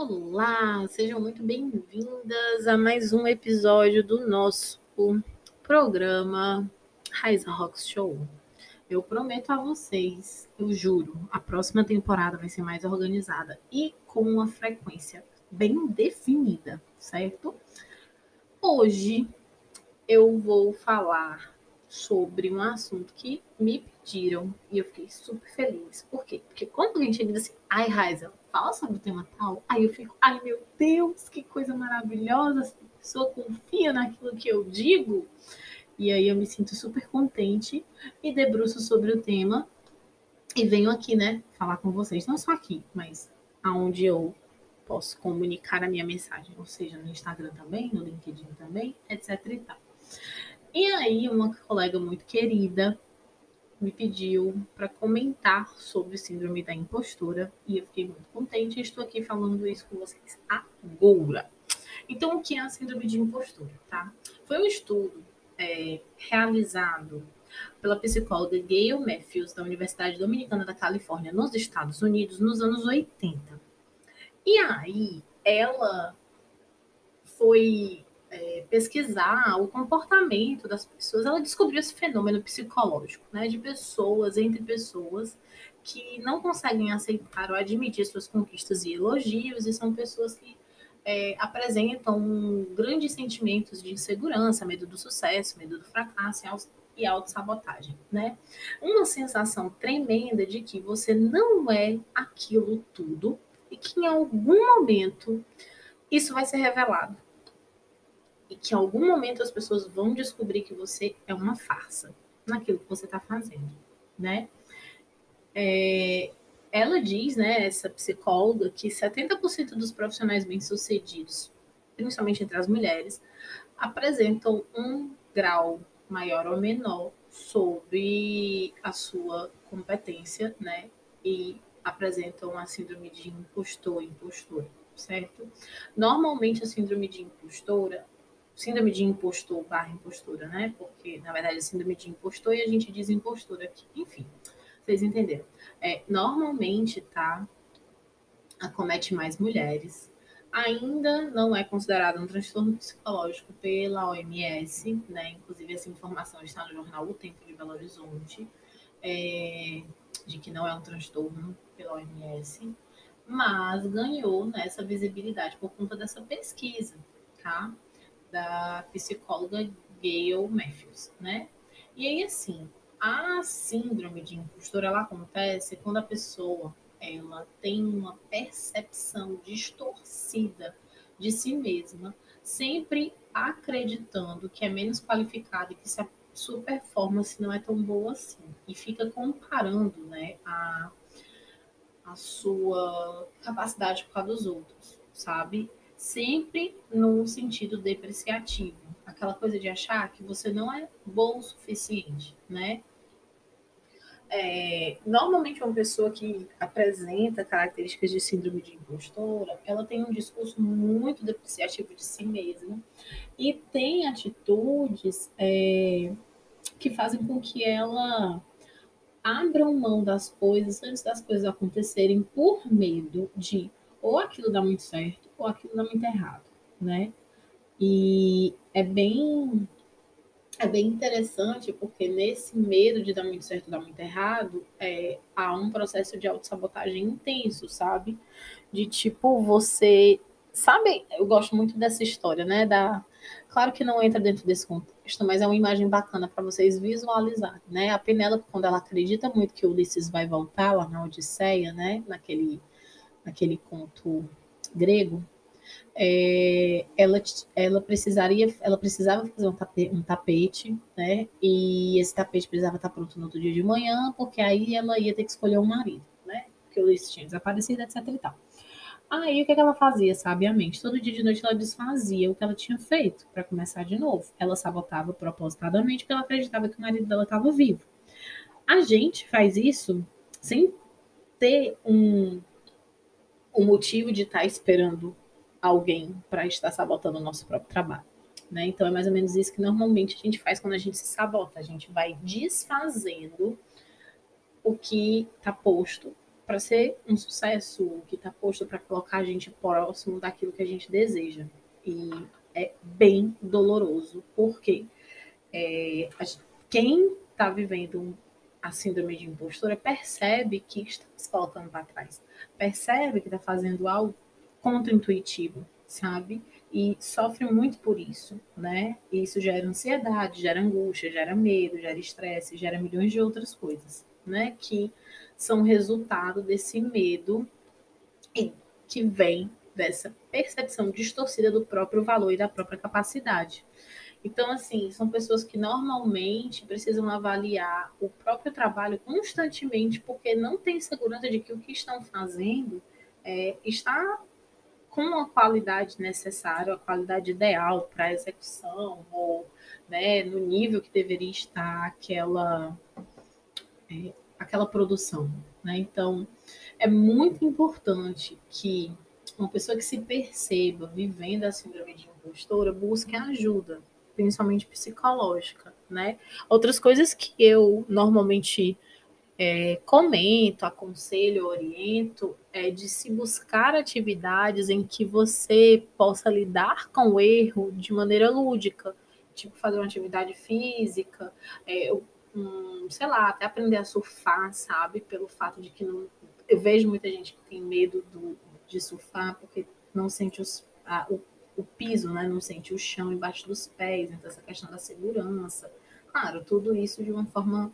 Olá, sejam muito bem-vindas a mais um episódio do nosso programa Raiz Rock Show. Eu prometo a vocês, eu juro, a próxima temporada vai ser mais organizada e com uma frequência bem definida, certo? Hoje eu vou falar sobre um assunto que me pediram e eu fiquei super feliz. Por quê? Porque quando alguém chega assim, ai, Raiza, fala sobre o tema tal, aí eu fico, ai meu Deus, que coisa maravilhosa, essa pessoa confia naquilo que eu digo. E aí eu me sinto super contente, me debruço sobre o tema e venho aqui, né, falar com vocês, não só aqui, mas aonde eu posso comunicar a minha mensagem, ou seja, no Instagram também, no LinkedIn também, etc e tal. E aí, uma colega muito querida me pediu para comentar sobre síndrome da impostura e eu fiquei muito contente estou aqui falando isso com vocês agora. Então, o que é a síndrome de impostura, tá? Foi um estudo é, realizado pela psicóloga Gail Matthews da Universidade Dominicana da Califórnia, nos Estados Unidos, nos anos 80. E aí, ela foi é, pesquisar o comportamento das pessoas, ela descobriu esse fenômeno psicológico, né, de pessoas entre pessoas que não conseguem aceitar ou admitir suas conquistas e elogios, e são pessoas que é, apresentam grandes sentimentos de insegurança, medo do sucesso, medo do fracasso e autossabotagem, né? Uma sensação tremenda de que você não é aquilo tudo e que em algum momento isso vai ser revelado e que em algum momento as pessoas vão descobrir que você é uma farsa naquilo que você está fazendo, né? É, ela diz, né, essa psicóloga, que 70% dos profissionais bem-sucedidos, principalmente entre as mulheres, apresentam um grau maior ou menor sobre a sua competência, né? E apresentam a síndrome de impostor, impostora, certo? Normalmente a síndrome de impostora síndrome de impostor barra impostura, né? Porque, na verdade, é síndrome de impostor e a gente diz impostura aqui. Enfim, vocês entenderam. É, normalmente, tá? Acomete mais mulheres. Ainda não é considerado um transtorno psicológico pela OMS, né? Inclusive, essa informação está no jornal O Tempo de Belo Horizonte, é, de que não é um transtorno pela OMS, mas ganhou nessa visibilidade por conta dessa pesquisa, tá? Da psicóloga Gail Matthews, né? E aí, assim, a síndrome de impostor, ela acontece quando a pessoa, ela tem uma percepção distorcida de si mesma, sempre acreditando que é menos qualificada e que se a sua performance não é tão boa assim. E fica comparando, né, a, a sua capacidade com a dos outros, sabe? Sempre no sentido depreciativo, aquela coisa de achar que você não é bom o suficiente, né? É, normalmente uma pessoa que apresenta características de síndrome de impostora, ela tem um discurso muito depreciativo de si mesma e tem atitudes é, que fazem com que ela abra mão das coisas antes das coisas acontecerem por medo de ou aquilo dá muito certo ou aquilo dá muito errado, né? E é bem é bem interessante porque nesse medo de dar muito certo, dar muito errado, é, há um processo de autossabotagem intenso, sabe? De tipo, você. Sabe, eu gosto muito dessa história, né? Da... Claro que não entra dentro desse contexto, mas é uma imagem bacana para vocês visualizarem, né? A Penélope, quando ela acredita muito que Ulisses vai voltar lá na Odisseia, né? Naquele, naquele conto grego, é, ela, ela precisaria, ela precisava fazer um tapete, um tapete, né? E esse tapete precisava estar pronto no outro dia de manhã, porque aí ela ia ter que escolher um marido, né? Porque o Ulisses tinha desaparecido, etc e tal. Aí o que, que ela fazia, sabiamente? Todo dia de noite ela desfazia o que ela tinha feito para começar de novo. Ela sabotava propositadamente porque ela acreditava que o marido dela estava vivo. A gente faz isso sem ter um, um motivo de estar tá esperando alguém para estar sabotando o nosso próprio trabalho. Né? Então é mais ou menos isso que normalmente a gente faz quando a gente se sabota. A gente vai desfazendo o que está posto para ser um sucesso que está posto para colocar a gente próximo daquilo que a gente deseja. E é bem doloroso, porque é, quem está vivendo a síndrome de impostora percebe que está se colocando para trás, percebe que está fazendo algo contra-intuitivo, sabe? E sofre muito por isso, né? E isso gera ansiedade, gera angústia, gera medo, gera estresse, gera milhões de outras coisas, né? Que são resultado desse medo que vem dessa percepção distorcida do próprio valor e da própria capacidade. Então, assim, são pessoas que normalmente precisam avaliar o próprio trabalho constantemente, porque não têm segurança de que o que estão fazendo é, está com a qualidade necessária, a qualidade ideal para a execução, ou né, no nível que deveria estar aquela, é, aquela produção. Né? Então, é muito importante que uma pessoa que se perceba vivendo a síndrome de impostora busque ajuda, principalmente psicológica, né? Outras coisas que eu normalmente é, comento, aconselho, oriento, é de se buscar atividades em que você possa lidar com o erro de maneira lúdica, tipo fazer uma atividade física, é, um, sei lá, até aprender a surfar, sabe? Pelo fato de que não, eu vejo muita gente que tem medo do, de surfar porque não sente os, a, o, o piso, né? Não sente o chão embaixo dos pés, então essa questão da segurança. Claro, tudo isso de uma forma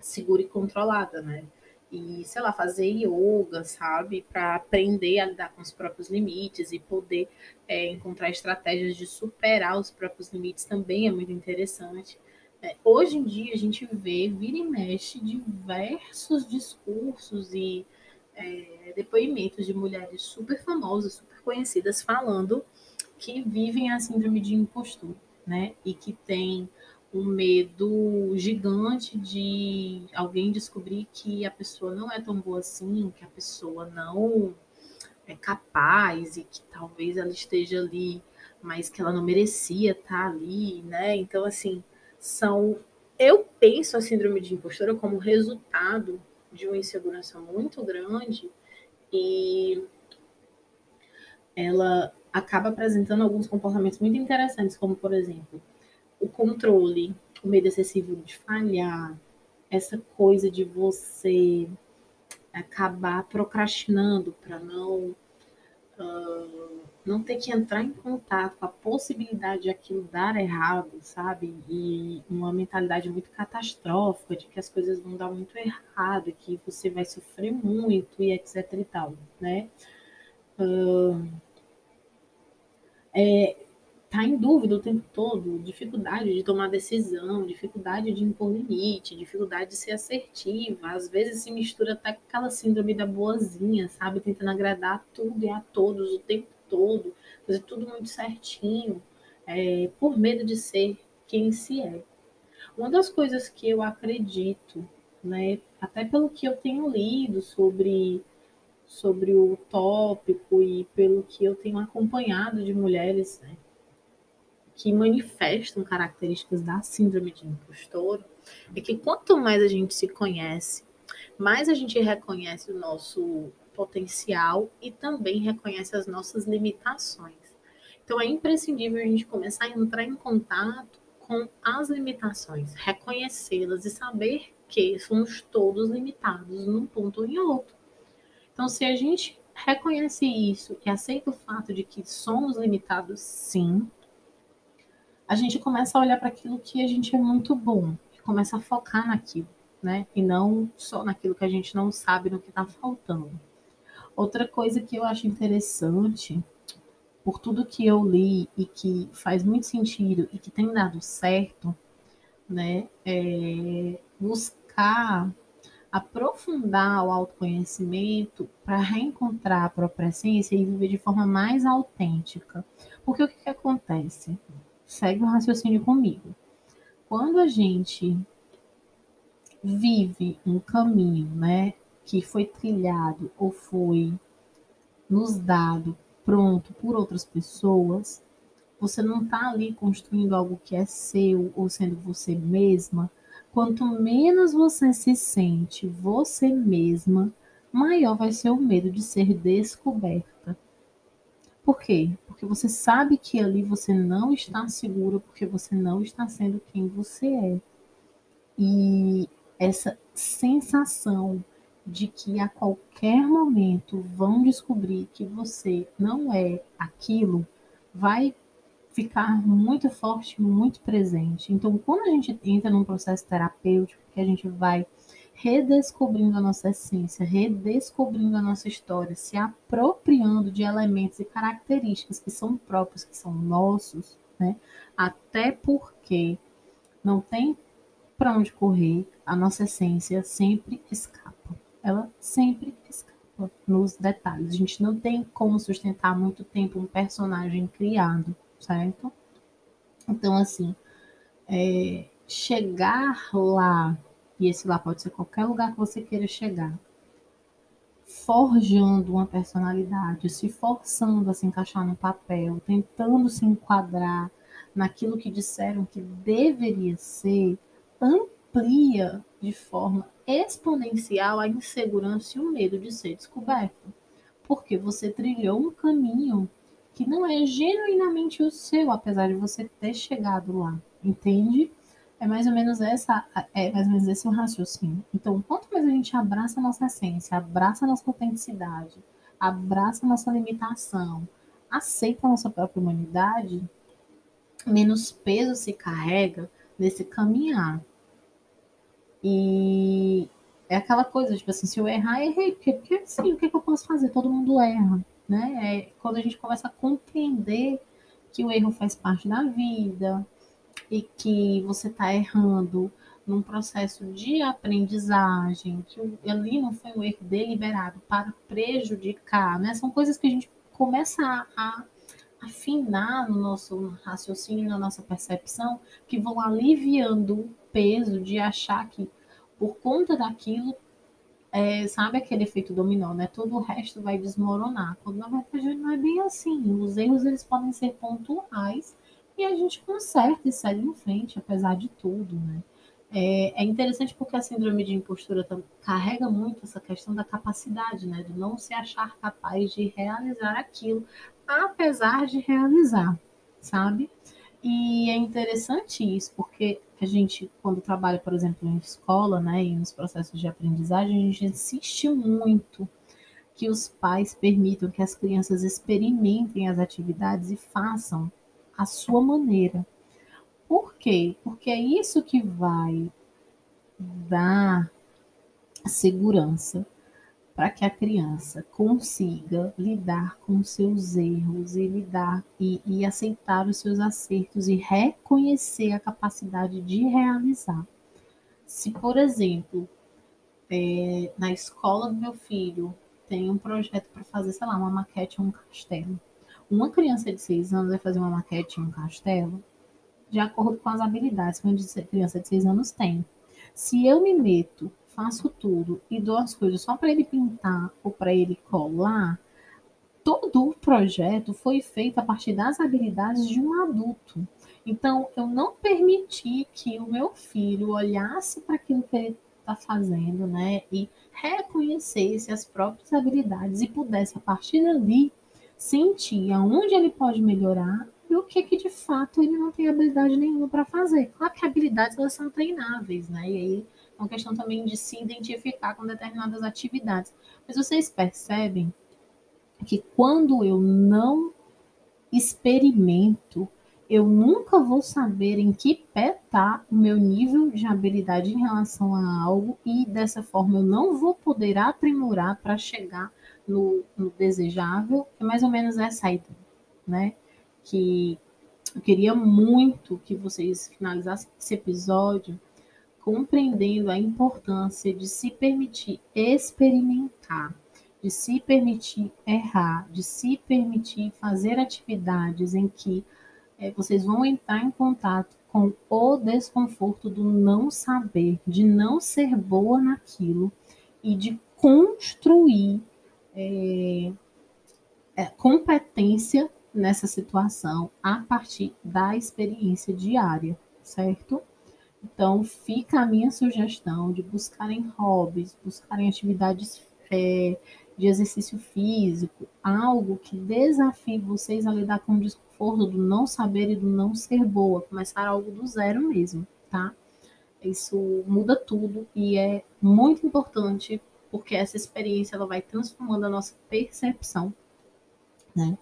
segura e controlada, né? E, sei lá, fazer yoga, sabe? Para aprender a lidar com os próprios limites e poder é, encontrar estratégias de superar os próprios limites também é muito interessante. É, hoje em dia a gente vê, vira e mexe, diversos discursos e é, depoimentos de mulheres super famosas, super conhecidas, falando que vivem a síndrome de impostor, né? E que tem um medo gigante de alguém descobrir que a pessoa não é tão boa assim, que a pessoa não é capaz e que talvez ela esteja ali, mas que ela não merecia estar ali, né? Então, assim, são. Eu penso a síndrome de impostora como resultado de uma insegurança muito grande e ela acaba apresentando alguns comportamentos muito interessantes, como, por exemplo, o controle, o medo excessivo de falhar, essa coisa de você acabar procrastinando para não uh, não ter que entrar em contato com a possibilidade de aquilo dar errado, sabe? E uma mentalidade muito catastrófica de que as coisas vão dar muito errado, que você vai sofrer muito e etc e tal, né? Uh, é, tá em dúvida o tempo todo, dificuldade de tomar decisão, dificuldade de impor limite, dificuldade de ser assertiva, às vezes se mistura até com aquela síndrome da boazinha, sabe, tentando agradar a tudo e a todos o tempo todo, fazer tudo muito certinho, é, por medo de ser quem se é. Uma das coisas que eu acredito, né, até pelo que eu tenho lido sobre sobre o tópico e pelo que eu tenho acompanhado de mulheres, né, que manifestam características da síndrome de impostor é que quanto mais a gente se conhece, mais a gente reconhece o nosso potencial e também reconhece as nossas limitações. Então é imprescindível a gente começar a entrar em contato com as limitações, reconhecê-las e saber que somos todos limitados num ponto ou em outro. Então, se a gente reconhece isso e aceita o fato de que somos limitados, sim, a gente começa a olhar para aquilo que a gente é muito bom, começa a focar naquilo, né? E não só naquilo que a gente não sabe, no que está faltando. Outra coisa que eu acho interessante, por tudo que eu li e que faz muito sentido e que tem dado certo, né, é buscar aprofundar o autoconhecimento para reencontrar a própria essência e viver de forma mais autêntica. Porque o que, que acontece? segue o raciocínio comigo. Quando a gente vive um caminho, né, que foi trilhado ou foi nos dado pronto por outras pessoas, você não está ali construindo algo que é seu ou sendo você mesma. Quanto menos você se sente você mesma, maior vai ser o medo de ser descoberta. Por quê? Porque você sabe que ali você não está segura, porque você não está sendo quem você é. E essa sensação de que a qualquer momento vão descobrir que você não é aquilo, vai ficar muito forte, muito presente. Então, quando a gente entra num processo terapêutico, que a gente vai redescobrindo a nossa essência, redescobrindo a nossa história, se apropriando de elementos e características que são próprios, que são nossos, né? Até porque não tem para onde correr, a nossa essência sempre escapa. Ela sempre escapa nos detalhes. A gente não tem como sustentar muito tempo um personagem criado, certo? Então, assim, é, chegar lá e esse lá pode ser qualquer lugar que você queira chegar, forjando uma personalidade, se forçando a se encaixar no papel, tentando se enquadrar naquilo que disseram que deveria ser, amplia de forma exponencial a insegurança e o medo de ser descoberto. Porque você trilhou um caminho que não é genuinamente o seu, apesar de você ter chegado lá, entende? É mais ou menos essa, é mais ou menos esse o raciocínio. Então, quanto mais a gente abraça a nossa essência, abraça a nossa autenticidade, abraça a nossa limitação, aceita a nossa própria humanidade, menos peso se carrega nesse caminhar. E é aquela coisa, tipo assim, se eu errar, errei, porque, porque sim, o que, que eu posso fazer? Todo mundo erra, né? É quando a gente começa a compreender que o erro faz parte da vida, e que você está errando num processo de aprendizagem, que ali não foi um erro deliberado para prejudicar, né? São coisas que a gente começa a, a afinar no nosso raciocínio, na nossa percepção, que vão aliviando o peso de achar que por conta daquilo, é, sabe aquele efeito dominó, né? Todo o resto vai desmoronar. Quando na verdade não é bem assim. Os erros eles podem ser pontuais e a gente conserta e segue em frente, apesar de tudo, né? É, é interessante porque a síndrome de impostura carrega muito essa questão da capacidade, né? Do não se achar capaz de realizar aquilo, apesar de realizar, sabe? E é interessante isso, porque a gente, quando trabalha, por exemplo, em escola, né, e nos processos de aprendizagem, a gente insiste muito que os pais permitam que as crianças experimentem as atividades e façam a sua maneira. Por quê? Porque é isso que vai dar segurança para que a criança consiga lidar com seus erros e lidar e, e, aceitar os seus acertos e reconhecer a capacidade de realizar. Se, por exemplo, é, na escola do meu filho tem um projeto para fazer, sei lá, uma maquete ou um castelo. Uma criança de 6 anos vai fazer uma maquete em um castelo de acordo com as habilidades que uma criança de 6 anos tem. Se eu me meto, faço tudo e dou as coisas só para ele pintar ou para ele colar, todo o projeto foi feito a partir das habilidades de um adulto. Então, eu não permiti que o meu filho olhasse para aquilo que ele está fazendo, né? E reconhecesse as próprias habilidades e pudesse, a partir dali, sentir aonde ele pode melhorar o que que de fato ele não tem habilidade nenhuma para fazer. Claro que habilidades elas são treináveis, né? E aí é uma questão também de se identificar com determinadas atividades. Mas vocês percebem que quando eu não experimento, eu nunca vou saber em que pé está o meu nível de habilidade em relação a algo e dessa forma eu não vou poder aprimorar para chegar no, no desejável, é mais ou menos essa ideia, né? Que eu queria muito que vocês finalizassem esse episódio compreendendo a importância de se permitir experimentar, de se permitir errar, de se permitir fazer atividades em que é, vocês vão entrar em contato com o desconforto do não saber, de não ser boa naquilo e de construir é, é, competência nessa situação a partir da experiência diária, certo? Então, fica a minha sugestão de buscarem hobbies, buscarem atividades é, de exercício físico, algo que desafie vocês a lidar com o desconforto do não saber e do não ser boa, começar algo do zero mesmo, tá? Isso muda tudo e é muito importante porque essa experiência ela vai transformando a nossa percepção, né?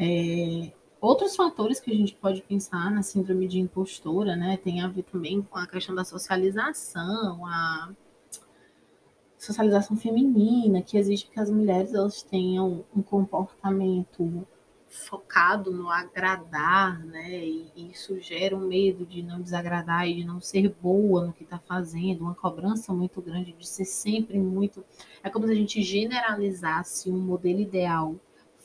É, outros fatores que a gente pode pensar na síndrome de impostora, né, tem a ver também com a questão da socialização, a socialização feminina, que exige que as mulheres elas tenham um comportamento focado no agradar, né? E isso gera um medo de não desagradar e de não ser boa no que está fazendo, uma cobrança muito grande de ser sempre muito. É como se a gente generalizasse um modelo ideal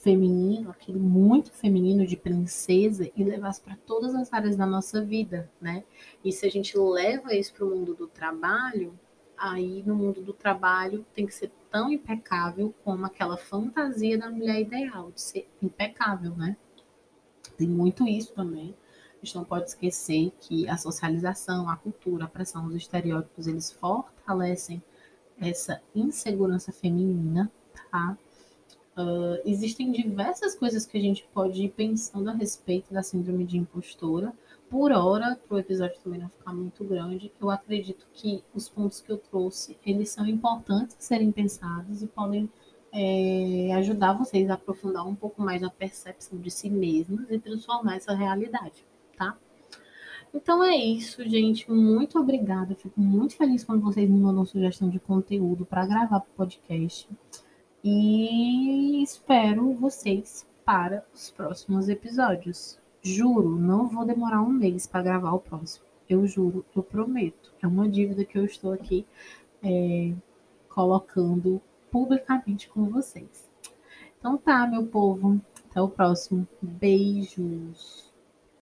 feminino, aquele muito feminino de princesa, e levasse para todas as áreas da nossa vida, né? E se a gente leva isso para o mundo do trabalho, aí no mundo do trabalho tem que ser tão impecável como aquela fantasia da mulher ideal, de ser impecável, né? Tem muito isso também. A gente não pode esquecer que a socialização, a cultura, a pressão, os estereótipos, eles fortalecem essa insegurança feminina, tá? Uh, existem diversas coisas que a gente pode ir pensando a respeito da síndrome de impostora, por hora, para o episódio também não ficar muito grande, eu acredito que os pontos que eu trouxe, eles são importantes serem pensados e podem é, ajudar vocês a aprofundar um pouco mais a percepção de si mesmos e transformar essa realidade, tá? Então é isso, gente. Muito obrigada. Fico muito feliz quando vocês me mandam sugestão de conteúdo para gravar para o podcast. E espero vocês para os próximos episódios. Juro, não vou demorar um mês para gravar o próximo. Eu juro, eu prometo. É uma dívida que eu estou aqui é, colocando publicamente com vocês. Então tá, meu povo. Até o próximo. Beijos.